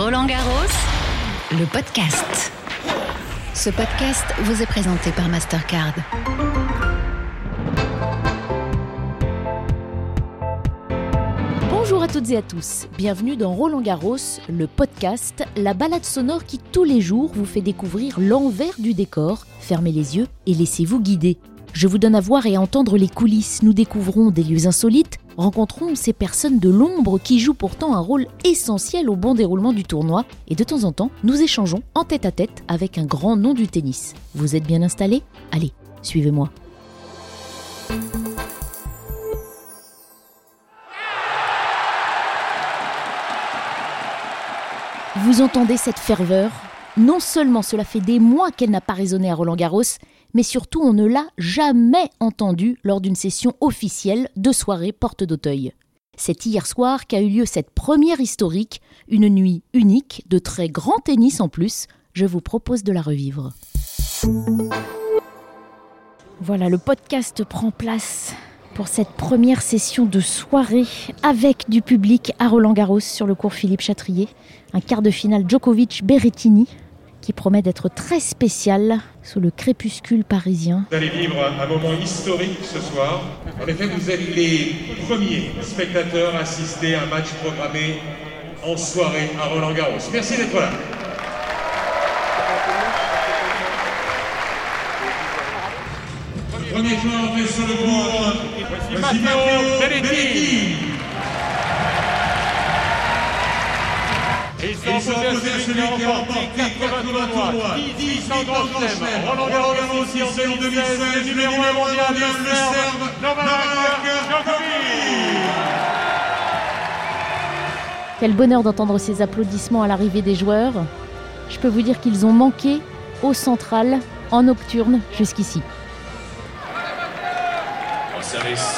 Roland Garros, le podcast. Ce podcast vous est présenté par Mastercard. Bonjour à toutes et à tous, bienvenue dans Roland Garros, le podcast, la balade sonore qui tous les jours vous fait découvrir l'envers du décor. Fermez les yeux et laissez-vous guider. Je vous donne à voir et à entendre les coulisses, nous découvrons des lieux insolites, rencontrons ces personnes de l'ombre qui jouent pourtant un rôle essentiel au bon déroulement du tournoi, et de temps en temps, nous échangeons en tête à tête avec un grand nom du tennis. Vous êtes bien installés? Allez, suivez-moi. Vous entendez cette ferveur? Non seulement cela fait des mois qu'elle n'a pas résonné à Roland Garros, mais surtout on ne l'a jamais entendue lors d'une session officielle de soirée porte d'Auteuil. C'est hier soir qu'a eu lieu cette première historique, une nuit unique, de très grand tennis en plus. Je vous propose de la revivre. Voilà, le podcast prend place pour cette première session de soirée avec du public à Roland Garros sur le cours Philippe Chatrier. Un quart de finale Djokovic-Berrettini qui promet d'être très spécial sous le crépuscule parisien. Vous allez vivre un moment historique ce soir. En effet, vous êtes les premiers spectateurs à assister à un match programmé en soirée à Roland Garros. Merci d'être là. Premier joueur entré sur le court, Et ils sont opposés à celui qui a remporté 80 tournois, 10 en grand chelem. Roland Garros aussi en 2016, numéro 1 mondial, le Serbe, Novak Djokovic. Quel bonheur d'entendre ces applaudissements à l'arrivée des joueurs. Je peux vous dire qu'ils ont manqué au central, en nocturne, jusqu'ici. Au service,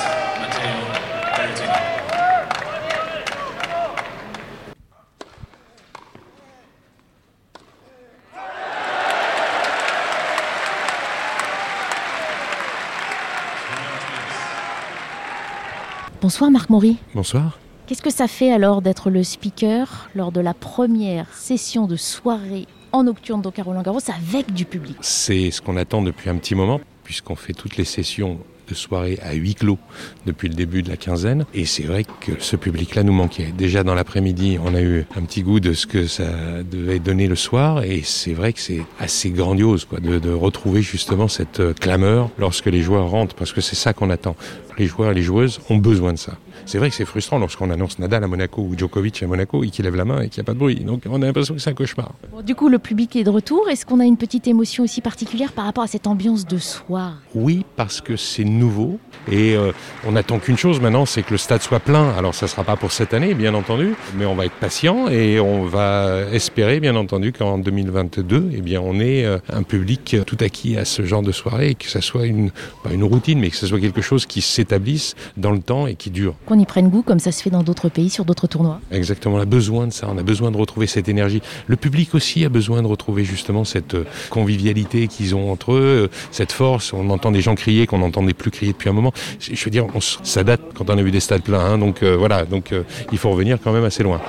Bonsoir Marc Maury. Bonsoir. Qu'est-ce que ça fait alors d'être le speaker lors de la première session de soirée en nocturne à Roland Garros avec du public? C'est ce qu'on attend depuis un petit moment, puisqu'on fait toutes les sessions de à huis clos depuis le début de la quinzaine. Et c'est vrai que ce public-là nous manquait. Déjà dans l'après-midi, on a eu un petit goût de ce que ça devait donner le soir. Et c'est vrai que c'est assez grandiose quoi, de, de retrouver justement cette euh, clameur lorsque les joueurs rentrent, parce que c'est ça qu'on attend. Les joueurs et les joueuses ont besoin de ça. C'est vrai que c'est frustrant lorsqu'on annonce Nadal à Monaco ou Djokovic à Monaco et qu'il lève la main et qu'il n'y a pas de bruit. Donc on a l'impression que c'est un cauchemar. Bon, Du coup, le public est de retour. Est-ce qu'on a une petite émotion aussi particulière par rapport à cette ambiance de soir? Oui, parce que c'est nouveau et euh, on n'attend qu'une chose maintenant, c'est que le stade soit plein. Alors ça ne sera pas pour cette année, bien entendu, mais on va être patient et on va espérer, bien entendu, qu'en 2022, eh bien, on ait euh, un public tout acquis à ce genre de soirée et que ça soit une, pas une routine, mais que ce soit quelque chose qui s'établisse dans le temps et qui dure. Qu'on y prenne goût comme ça se fait dans d'autres pays, sur d'autres tournois Exactement, on a besoin de ça, on a besoin de retrouver cette énergie. Le public aussi a besoin de retrouver justement cette euh, convivialité qu'ils ont entre eux, euh, cette force. On entend des gens crier qu'on n'entendait plus crier depuis un moment. Je veux dire, on ça date quand on a vu des stades pleins, hein, donc euh, voilà, donc euh, il faut revenir quand même assez loin.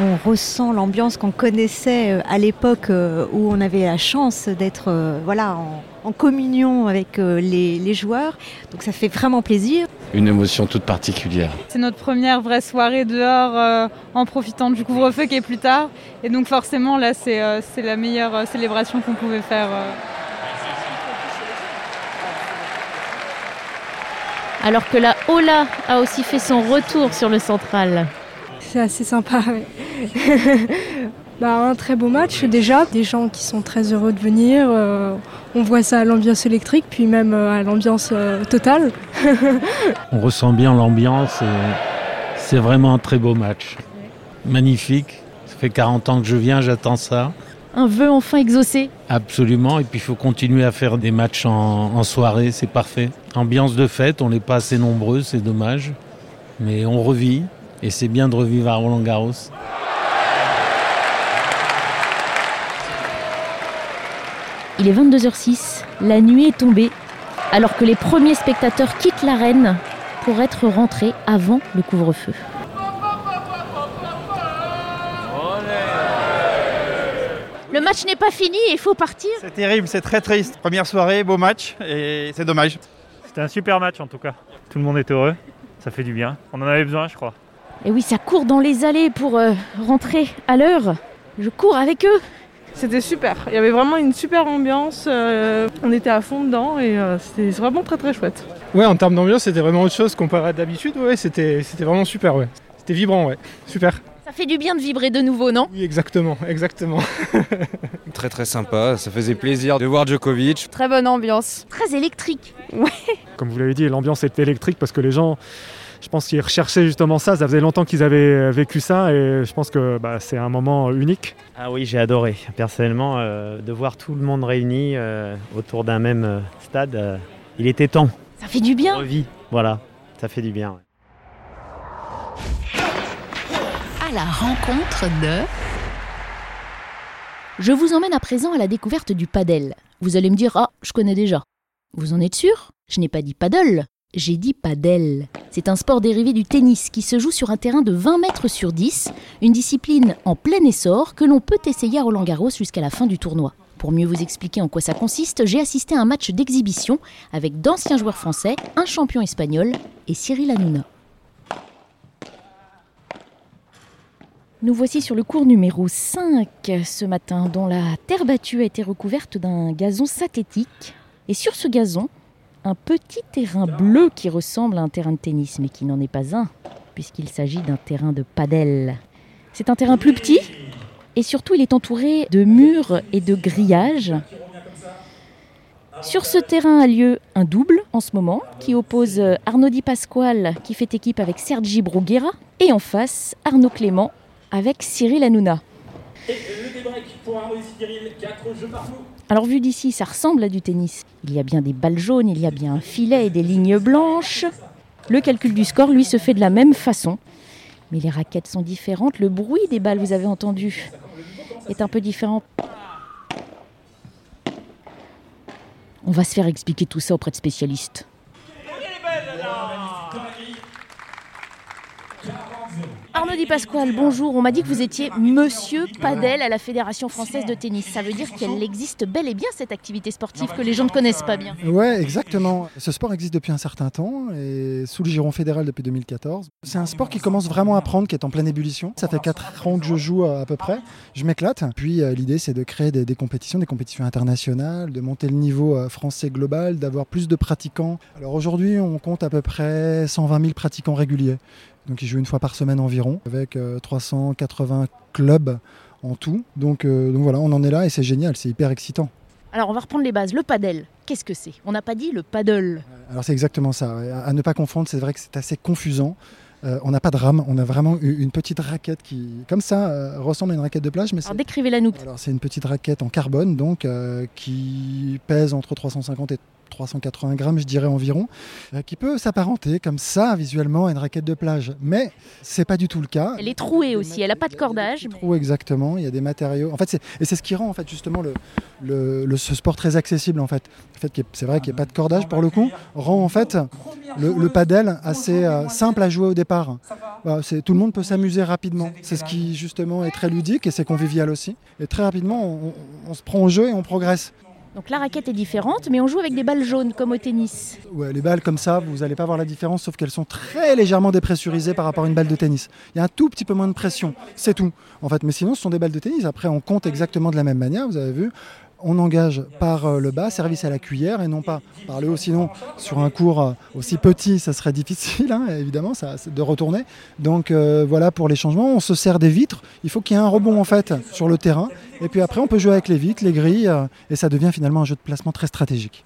On ressent l'ambiance qu'on connaissait à l'époque où on avait la chance d'être voilà, en, en communion avec euh, les, les joueurs. Donc ça fait vraiment plaisir. une émotion toute particulière. C'est notre première vraie soirée dehors euh, en profitant du couvre-feu qui est plus tard. Et donc forcément là c'est euh, c'est la meilleure euh, célébration qu'on pouvait faire. euh. Alors que la Ola a aussi fait son retour sur le central. C'est assez sympa. ouais. bah, un très beau match déjà. Des gens qui sont très heureux de venir. euh, on voit ça à l'ambiance électrique, puis même euh, à l'ambiance euh, totale. On ressent bien l'ambiance et c'est vraiment un très beau match. Magnifique. Ça fait 40 ans que je viens, j'attends ça. Un vœu enfin exaucé. Absolument. Et puis il faut continuer à faire des matchs en, en soirée, c'est parfait. Ambiance de fête, on n'est pas assez nombreux, c'est dommage. Mais on revit et c'est bien de revivre à Roland Garros. Il est 22h06, la nuit est tombée, alors que les premiers spectateurs quittent l'arène pour être rentrés avant le couvre-feu. Le match n'est pas fini et il faut partir. C'est terrible, c'est très triste. Première soirée, beau match et c'est dommage. C'était un super match en tout cas. Tout le monde est heureux, ça fait du bien. On en avait besoin, je crois. Et oui, ça court dans les allées pour euh, rentrer à l'heure. Je cours avec eux. C'était super. Il y avait vraiment une super ambiance. euh, on était à fond dedans et euh, c'était vraiment très très chouette. Ouais, en termes d'ambiance, c'était vraiment autre chose comparé à d'habitude. Ouais, c'était c'était vraiment super, ouais. C'était vibrant, ouais. Super. Ça fait du bien de vibrer de nouveau, non? Oui, exactement, exactement. Très très sympa, ça faisait plaisir de voir Djokovic. Très bonne ambiance. Très électrique. Ouais. Comme vous l'avez dit, l'ambiance était électrique parce que les gens, je pense qu'ils recherchaient justement ça. Ça faisait longtemps qu'ils avaient vécu ça et je pense que bah, c'est un moment unique. Ah oui, j'ai adoré. Personnellement, euh, de voir tout le monde réuni euh, autour d'un même euh, stade, euh, il était temps. Ça fait du bien. Revie, voilà, ça fait du bien. ouais. À la rencontre de... Je vous emmène à présent à la découverte du padel. Vous allez me dire Ah, je connais déjà. Vous en êtes sûr? Je n'ai pas dit paddle, j'ai dit padel. C'est un sport dérivé du tennis qui se joue sur un terrain de 20 mètres sur 10, une discipline en plein essor que l'on peut essayer à Roland Garros jusqu'à la fin du tournoi. Pour mieux vous expliquer en quoi ça consiste, j'ai assisté à un match d'exhibition avec d'anciens joueurs français, un champion espagnol et Cyril Hanouna. Nous voici sur le cours numéro 5 ce matin, dont la terre battue a été recouverte d'un gazon synthétique. Et sur ce gazon, un petit terrain bleu qui ressemble à un terrain de tennis, mais qui n'en est pas un, puisqu'il s'agit d'un terrain de padel. C'est un terrain plus petit, et surtout il est entouré de murs et de grillages. Sur ce terrain a lieu un double en ce moment, qui oppose Arnaud Di Pasquale, qui fait équipe avec Sergi Bruguera, et en face Arnaud Clément avec Cyril Hanouna. Alors vu d'ici, ça ressemble à du tennis. Il y a bien des balles jaunes, il y a bien un filet et des lignes blanches. Le calcul du score, lui, se fait de la même façon. Mais les raquettes sont différentes, le bruit des balles, vous avez entendu, est un peu différent. On va se faire expliquer tout ça auprès de spécialistes. Arnaud Di Pasquale, bonjour. On m'a dit que vous étiez monsieur Padel à la Fédération française de tennis. Ça veut dire qu'elle existe bel et bien cette activité sportive que les gens ne connaissent pas bien. Ouais, exactement. Ce sport existe depuis un certain temps et sous le giron fédéral depuis 2014. C'est un sport qui commence vraiment à prendre, qui est en pleine ébullition. Ça fait 4 ans que je joue à, peu près. Je m'éclate. Puis euh, l'idée, c'est de créer des, des compétitions, des compétitions internationales, de monter le niveau euh, français global, d'avoir plus de pratiquants. Alors aujourd'hui, on compte à peu près 120 000 pratiquants réguliers. Donc ils jouent une fois par semaine environ, avec euh, 380 clubs en tout. Donc, euh, donc voilà, on en est là et c'est génial, c'est hyper excitant. Alors on va reprendre les bases. Le padel, qu'est-ce que c'est? On n'a pas dit le paddle. Alors c'est exactement ça. À ne pas confondre, c'est vrai que c'est assez confusant. Euh, on n'a pas de rame, on a vraiment une petite raquette qui, comme ça, euh, ressemble à une raquette de plage. Mais Alors décrivez-la nous. Alors c'est une petite raquette en carbone, donc euh, qui pèse entre 350 et 380 grammes, je dirais environ, euh, qui peut s'apparenter comme ça visuellement à une raquette de plage. Mais c'est pas du tout le cas. Elle est trouée aussi, elle n'a pas de cordage. Ou exactement, il y a des matériaux. En fait, et c'est ce qui rend en fait justement le, le- le- ce sport très accessible en fait. Le fait c'est vrai qu'il n'y ait pas de cordage pour le coup rend en fait le, le padel assez euh, simple à jouer au départ. Voilà, c'est, tout le monde peut s'amuser rapidement. C'est ce qui justement est très ludique et c'est convivial aussi. Et très rapidement, on se prend au jeu et on progresse. Donc la raquette est différente, mais on joue avec des balles jaunes comme au tennis. Les balles comme ça, vous n'allez pas voir la différence, sauf qu'elles sont très légèrement dépressurisées par rapport à une balle de tennis. Il y a un tout petit peu moins de pression, c'est tout. En fait, mais sinon, ce sont des balles de tennis. Après, on compte exactement de la même manière, vous avez vu. On engage par euh, le bas, service à la cuillère, et non pas par le haut. Sinon, sur un cours euh, aussi petit, ça serait difficile, hein, évidemment, de retourner. Donc euh, voilà pour les changements. On se sert des vitres. Il faut qu'il y ait un rebond en fait sur le terrain. Et puis après, on peut jouer avec les vitres, les grilles, et ça devient finalement un jeu de placement très stratégique.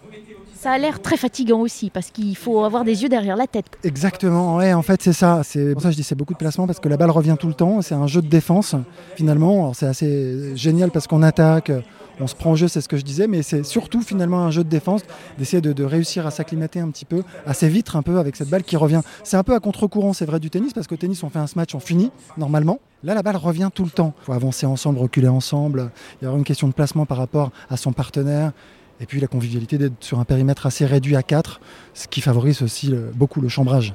Ça a l'air très fatigant aussi, parce qu'il faut avoir des yeux derrière la tête. Exactement, en fait c'est ça. C'est pour ça que je dis c'est beaucoup de placement parce que la balle revient tout le temps. C'est un jeu de défense finalement. C'est assez génial parce qu'on attaque, on se prend en jeu, c'est ce que je disais, mais c'est surtout finalement un jeu de défense d'essayer de, réussir à s'acclimater un petit peu, à s'évitre un peu avec cette balle qui revient. C'est un peu à contre-courant, c'est vrai du tennis parce qu'au tennis on fait un match, on finit normalement. Là la balle revient tout le temps. Il faut avancer ensemble, reculer ensemble. Il y aura une question de placement par rapport à son partenaire. Et puis la convivialité d'être sur un périmètre assez réduit à 4, ce qui favorise aussi euh, beaucoup le chambrage.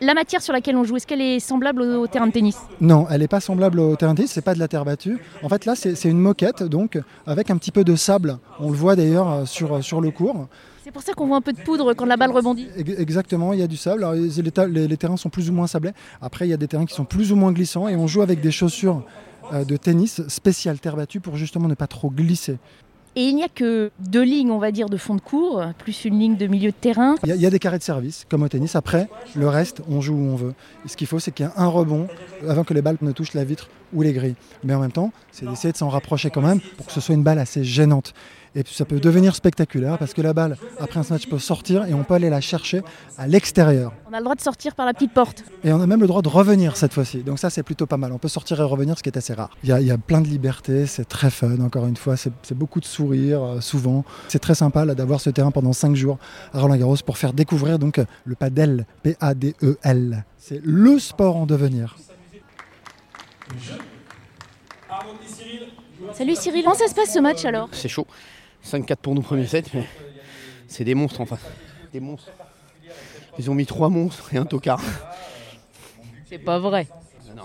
La matière sur laquelle on joue, est-ce qu'elle est semblable au, terrain de tennis? Non, elle n'est pas semblable au terrain de tennis, c'est pas de la terre battue. En fait, là, c'est une moquette, donc avec un petit peu de sable. On le voit d'ailleurs euh, sur, sur le cours. C'est pour ça qu'on voit un peu de poudre quand la balle rebondit. Ex- Exactement, il y a du sable. Alors, les, terrains sont plus ou moins sablés. Après, il y a des terrains qui sont plus ou moins glissants et on joue avec des chaussures euh, de tennis spéciales terre battue pour justement ne pas trop glisser. Et il n'y a que deux lignes, on va dire, de fond de cours, plus une ligne de milieu de terrain. Il y, a- a des carrés de service, comme au tennis. Après, le reste, on joue où on veut. Et ce qu'il faut, c'est qu'il y ait un rebond avant que les balles ne touchent la vitre ou les grilles. Mais en même temps, c'est d'essayer de s'en rapprocher quand même pour que ce soit une balle assez gênante. Et puis ça peut devenir spectaculaire parce que la balle, après un match, peut sortir et on peut aller la chercher à l'extérieur. On a le droit de sortir par la petite porte. Et on a même le droit de revenir cette fois-ci. Donc ça, c'est plutôt pas mal. On peut sortir et revenir, ce qui est assez rare. Il y a, il y a plein de liberté, c'est très fun, encore une fois. C'est beaucoup de sourires, euh, souvent. C'est très sympa d'avoir ce terrain pendant 5 jours à Roland-Garros pour faire découvrir donc le padel, P-A-D-E-L. C'est le sport en devenir. Salut Cyril, comment ça se passe ce match alors? C'est chaud. 5-4 pour nous premier set, mais c'est des monstres en face. Des monstres. Ils ont mis trois monstres et un tocard. C'est pas vrai. Non.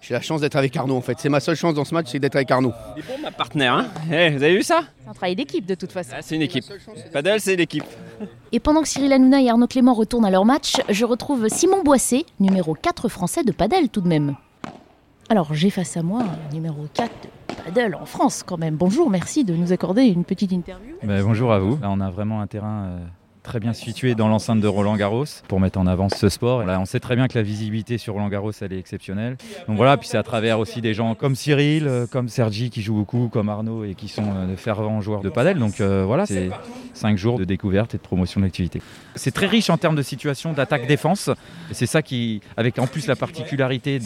J'ai la chance d'être avec Arnaud en fait. C'est ma seule chance dans ce match, c'est d'être avec Arnaud. Il est bon ma partenaire, hein Eh, Vous avez vu ça? C'est un travail d'équipe de toute façon. Ah, C'est une équipe. Padel, c'est l'équipe. Et pendant que Cyril Hanouna et Arnaud Clément retournent à leur match, je retrouve Simon Boissé, numéro 4 français de padel tout de même. Alors j'ai face à moi un numéro 4 de padel en France quand même. Bonjour, merci de nous accorder une petite interview. Ben, bonjour à vous. Là, on a vraiment un terrain euh, très bien situé dans l'enceinte de Roland Garros pour mettre en avant ce sport. On sait très bien que la visibilité sur Roland Garros, elle est exceptionnelle. Donc voilà, puis c'est à travers aussi des gens comme Cyril, euh, comme Sergi qui joue beaucoup, comme Arnaud et qui sont euh, de fervents joueurs de padel. Donc euh, voilà, c'est cinq jours de découverte et de promotion de l'activité. C'est très riche en termes de situation d'attaque-défense. C'est ça qui, avec en plus la particularité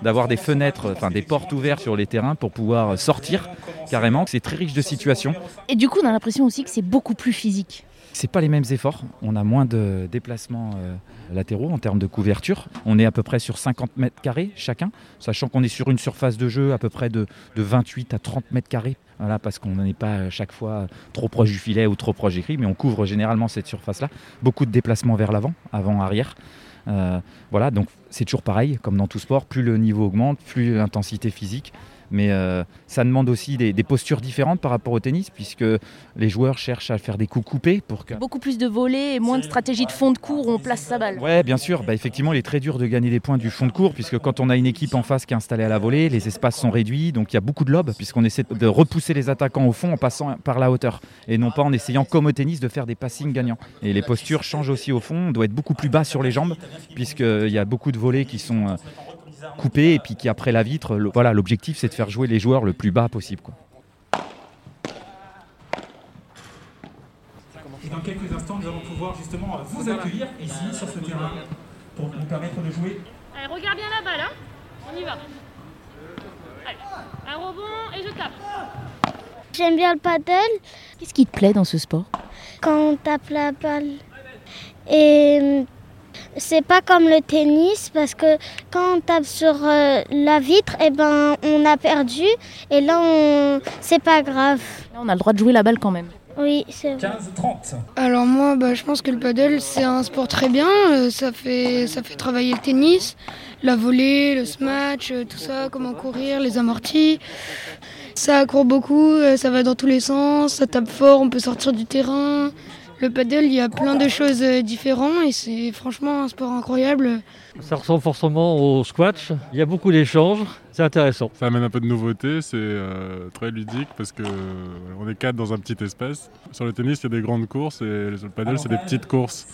d'avoir des fenêtres, enfin des portes ouvertes sur les terrains pour pouvoir sortir carrément. C'est très riche de situations. Et du coup, on a l'impression aussi que c'est beaucoup plus physique. C'est pas les mêmes efforts. On a moins de déplacements euh, latéraux en termes de couverture. On est à peu près sur 50 mètres carrés chacun, sachant qu'on est sur une surface de jeu à peu près de, de 28 à 30 mètres carrés. Parce qu'on n'est pas à chaque fois trop proche du filet ou trop proche des grilles, mais on couvre généralement cette surface-là. Beaucoup de déplacements vers l'avant, avant-arrière. Euh, voilà, donc c'est toujours pareil, comme dans tout sport, plus le niveau augmente, plus l'intensité physique. Mais euh, ça demande aussi des, des postures différentes par rapport au tennis, puisque les joueurs cherchent à faire des coups coupés pour que. Beaucoup plus de volets et moins de stratégie de fond de cours où on place sa balle. Ouais, bien sûr. Bah, effectivement, il est très dur de gagner des points du fond de cours, puisque quand on a une équipe en face qui est installée à la volée, les espaces sont réduits, donc il y a beaucoup de lobes, puisqu'on essaie de repousser les attaquants au fond en passant par la hauteur, et non pas en essayant, comme au tennis, de faire des passings gagnants. Et les postures changent aussi au fond. On doit être beaucoup plus bas sur les jambes, puisqu'il y a beaucoup de volets qui sont coupés, et puis qui après la vitre, le- voilà, l'objectif c'est de faire jouer les joueurs le plus bas possible. quoi. Et dans quelques instants, nous allons pouvoir justement vous accueillir ici, sur ce terrain, pour nous permettre de jouer. Allez, regarde bien la balle, hein On y va. Allez, un rebond et je tape. J'aime bien le paddle Qu'est-ce qui te plaît dans ce sport? Quand on tape la balle. Et euh, c'est pas comme le tennis parce que quand on tape sur euh, la vitre, et ben on a perdu et là on c'est pas grave. Là, on a le droit de jouer la balle quand même. Oui, c'est vrai. 15-30. Alors moi, bah, je pense que le paddle, c'est un sport très bien. Euh, ça, fait, ça fait travailler le tennis, la volée, le smash, euh, tout ça, comment courir, les amortis. Ça court beaucoup, euh, ça va dans tous les sens, ça tape fort, on peut sortir du terrain. Le paddle, il y a plein de choses euh, différentes et c'est franchement un sport incroyable. Ça ressemble forcément au squash. Il y a beaucoup d'échanges. C'est intéressant. Ça amène un peu de nouveauté, c'est euh, très ludique parce que euh, on est quatre dans un petit espace. Sur le tennis, il y a des grandes courses et sur le paddle, c'est des petites courses.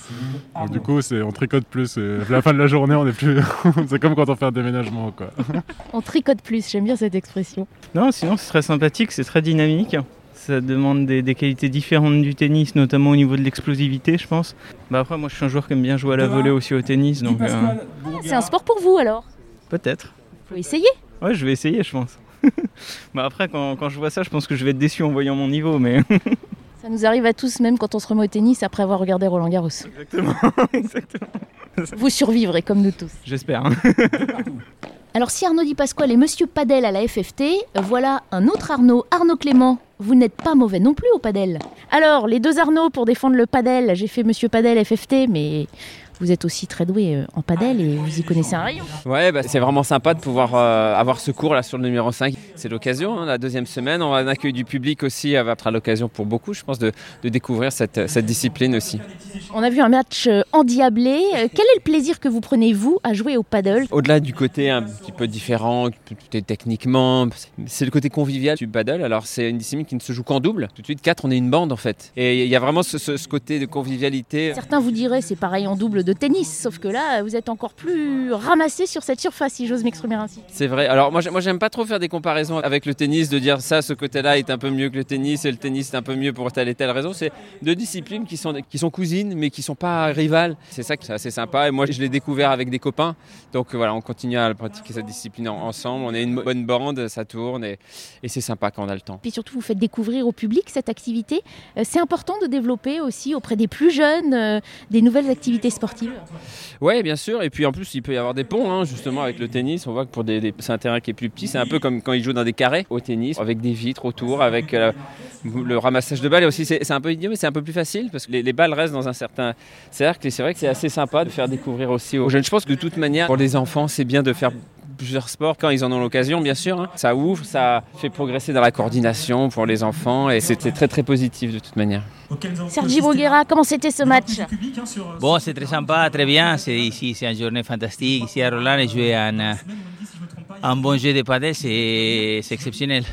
Donc du coup, c'est on tricote plus. Et à la fin de la journée, on est plus. c'est comme quand on fait un déménagement, quoi. On tricote plus, j'aime bien cette expression. Non, sinon c'est très sympathique, c'est très dynamique. Ça demande des, des qualités différentes du tennis, notamment au niveau de l'explosivité, je pense. Bah après, moi je suis un joueur qui aime bien jouer à la volée aussi au tennis, donc euh, C'est un sport pour vous alors? Peut-être. Faut essayer. Ouais, je vais essayer, je pense. bah après, quand, quand je vois ça, je pense que je vais être déçu en voyant mon niveau, mais. Ça nous arrive à tous, même quand on se remet au tennis après avoir regardé Roland Garros. Exactement, exactement. Vous survivrez comme nous tous. J'espère. Alors si Arnaud Di Pasquale est Monsieur Padel à la FFT, voilà un autre Arnaud, Arnaud Clément. Vous n'êtes pas mauvais non plus au padel. Alors, les deux Arnaud pour défendre le padel, j'ai fait Monsieur Padel FFT, mais vous êtes aussi très doué euh, en padel et vous y connaissez un rayon. Ouais, bah, c'est vraiment sympa de pouvoir euh, avoir ce cours là sur le numéro 5. C'est l'occasion, hein, la deuxième semaine. On a un accueil du public aussi, ça va être l'occasion pour beaucoup, je pense, de, de découvrir cette, cette discipline aussi. On a vu un match euh, endiablé. Euh, Quel est le plaisir que vous prenez, vous, à jouer au paddle Au-delà du côté un petit peu différent, techniquement, c'est le côté convivial du paddle. Alors c'est une discipline qui ne se joue qu'en double. Tout de suite, quatre, on est une bande en fait. Et il y a vraiment ce, ce- ce côté de convivialité. Certains vous diraient c'est pareil en double de tennis, sauf que là, vous êtes encore plus ramassé sur cette surface, si j'ose m'exprimer ainsi. C'est vrai. Alors moi, j'ai- moi j'aime pas trop faire des comparaisons avec le tennis, de dire ça, ce côté-là est un peu mieux que le tennis et le tennis est un peu mieux pour telle et telle raison. C'est deux disciplines qui sont, qui sont cousines mais qui sont pas rivales. C'est ça qui est assez sympa. Et moi, je l'ai découvert avec des copains. Donc voilà, on continue à pratiquer cette discipline en- ensemble. On est une bonne bande, ça tourne et, et c'est sympa quand on a le temps. Puis surtout, vous faites découvrir au public cette activité. Euh, C'est important de développer aussi auprès des plus jeunes euh, des nouvelles activités sportives. Ouais, bien sûr. Et puis en plus, il peut y avoir des ponts, hein, justement, avec le tennis. On voit que pour des, c'est un terrain qui est plus petit. C'est un peu comme quand ils jouent dans des carrés au tennis, avec des vitres autour, avec euh, le ramassage de balles. Aussi, c'est c'est un peu idiot, mais c'est un peu plus facile parce que les, les balles restent dans un certain cercle. Et c'est vrai que c'est assez sympa de faire découvrir aussi aux jeunes. Je pense que de toute manière, pour les enfants, c'est bien de faire plusieurs sports quand ils en ont l'occasion, bien sûr. hein. Ça ouvre, ça fait progresser dans la coordination pour les enfants et c'était très très positif de toute manière. Sergi Boguera, comment c'était ce match Bon, c'est très sympa, très bien. C'est ici, c'est une journée fantastique. Ici à Roland, et jouer un, euh, un bon jeu de padel, c'est c'est exceptionnel.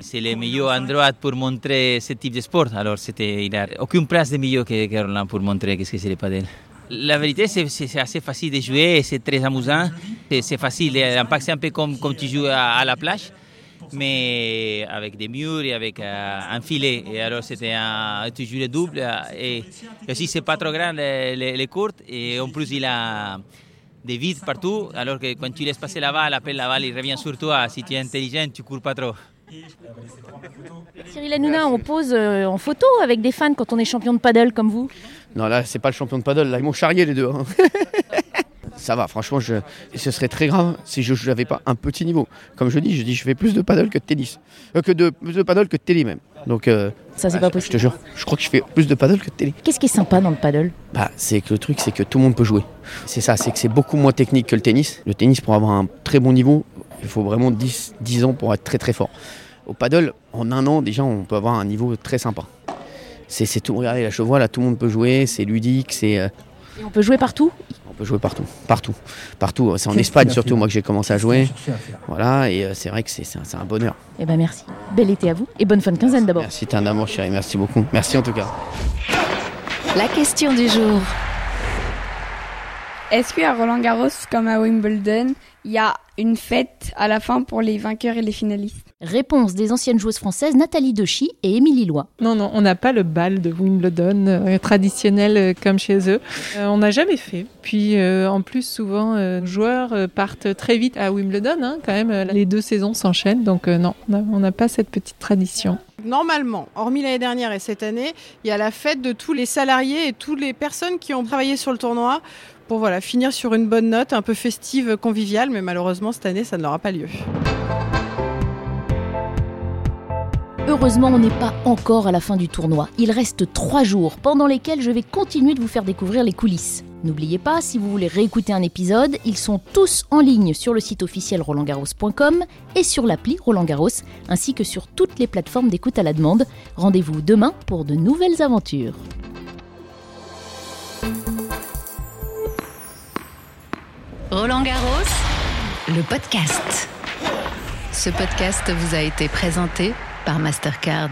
C'est le meilleur endroit pour montrer ce type de sport. Alors, c'était, il n'y a aucune place de mieux que, que Roland pour montrer qu'est-ce que c'est le padel. La vérité, c'est assez facile de jouer c'est très amusant. C'est facile. C'est un peu comme, comme tu joues à, la plage, mais avec des murs et avec euh, un filet. Et alors, c'était tu joues le double. euh, Et, aussi, c'est pas trop grand les, courtes. Et en plus, il a des vides partout. Alors que quand tu laisses passer la balle, la balle, il revient sur toi. Si tu es intelligent, tu cours pas trop. Cyril Hanouna, on pose euh, en photo avec des fans quand on est champion de paddle comme vous. Non, là, c'est pas le champion de paddle, là, ils m'ont charrié les deux. hein. Ça va, franchement, je... ce serait très grave si je n'avais pas un petit niveau. Comme je dis, je dis, je fais plus de paddle que de tennis. Euh, que de, plus de paddle que de télé même. Donc, euh, Ça, c'est bah, pas possible. Je te jure, je crois que je fais plus de paddle que de télé. Qu'est-ce qui est sympa dans le paddle? Bah, c'est que le truc, c'est que tout le monde peut jouer. C'est ça, c'est que c'est beaucoup moins technique que le tennis. Le tennis, pour avoir un très bon niveau, il faut vraiment 10, 10 ans pour être très très fort. Au paddle, en un an, déjà, on peut avoir un niveau très sympa. C'est tout. Regardez, là, je vois, là, tout le monde peut jouer, c'est ludique, c'est. euh, Et on peut jouer partout? Peut jouer partout, partout, partout. C'est en Espagne surtout, fait moi, que j'ai commencé à jouer. Voilà, et euh, c'est vrai que c'est c'est un, c'est un bonheur. Eh ben merci. Bel été à vous et bonne fin de quinzaine d'abord. Merci, t'es un amour, chérie. Merci beaucoup. Merci en tout cas. La question du jour. Est-ce qu'à Roland Garros, comme à Wimbledon, il y a une fête à la fin pour les vainqueurs et les finalistes? Réponse des anciennes joueuses françaises Nathalie Dechy et Émilie Lois. Non, non, on n'a pas le bal de Wimbledon euh, traditionnel euh, comme chez eux. Euh, on n'a jamais fait. Puis euh, en plus, souvent, euh, les joueurs euh, partent très vite à Wimbledon. hein, quand même, euh, les deux saisons s'enchaînent. Donc euh, non, on n'a pas cette petite tradition. Normalement, hormis l'année dernière et cette année, il y a la fête de tous les salariés et toutes les personnes qui ont travaillé sur le tournoi pour voilà, finir sur une bonne note, un peu festive, conviviale, mais malheureusement cette année, ça n'aura pas lieu. Heureusement, on n'est pas encore à la fin du tournoi. Il reste trois jours pendant lesquels je vais continuer de vous faire découvrir les coulisses. N'oubliez pas, si vous voulez réécouter un épisode, ils sont tous en ligne sur le site officiel rolandgarros.com et sur l'appli Roland Garros, ainsi que sur toutes les plateformes d'écoute à la demande. Rendez-vous demain pour de nouvelles aventures. Roland Garros, le podcast. Ce podcast vous a été présenté par Mastercard.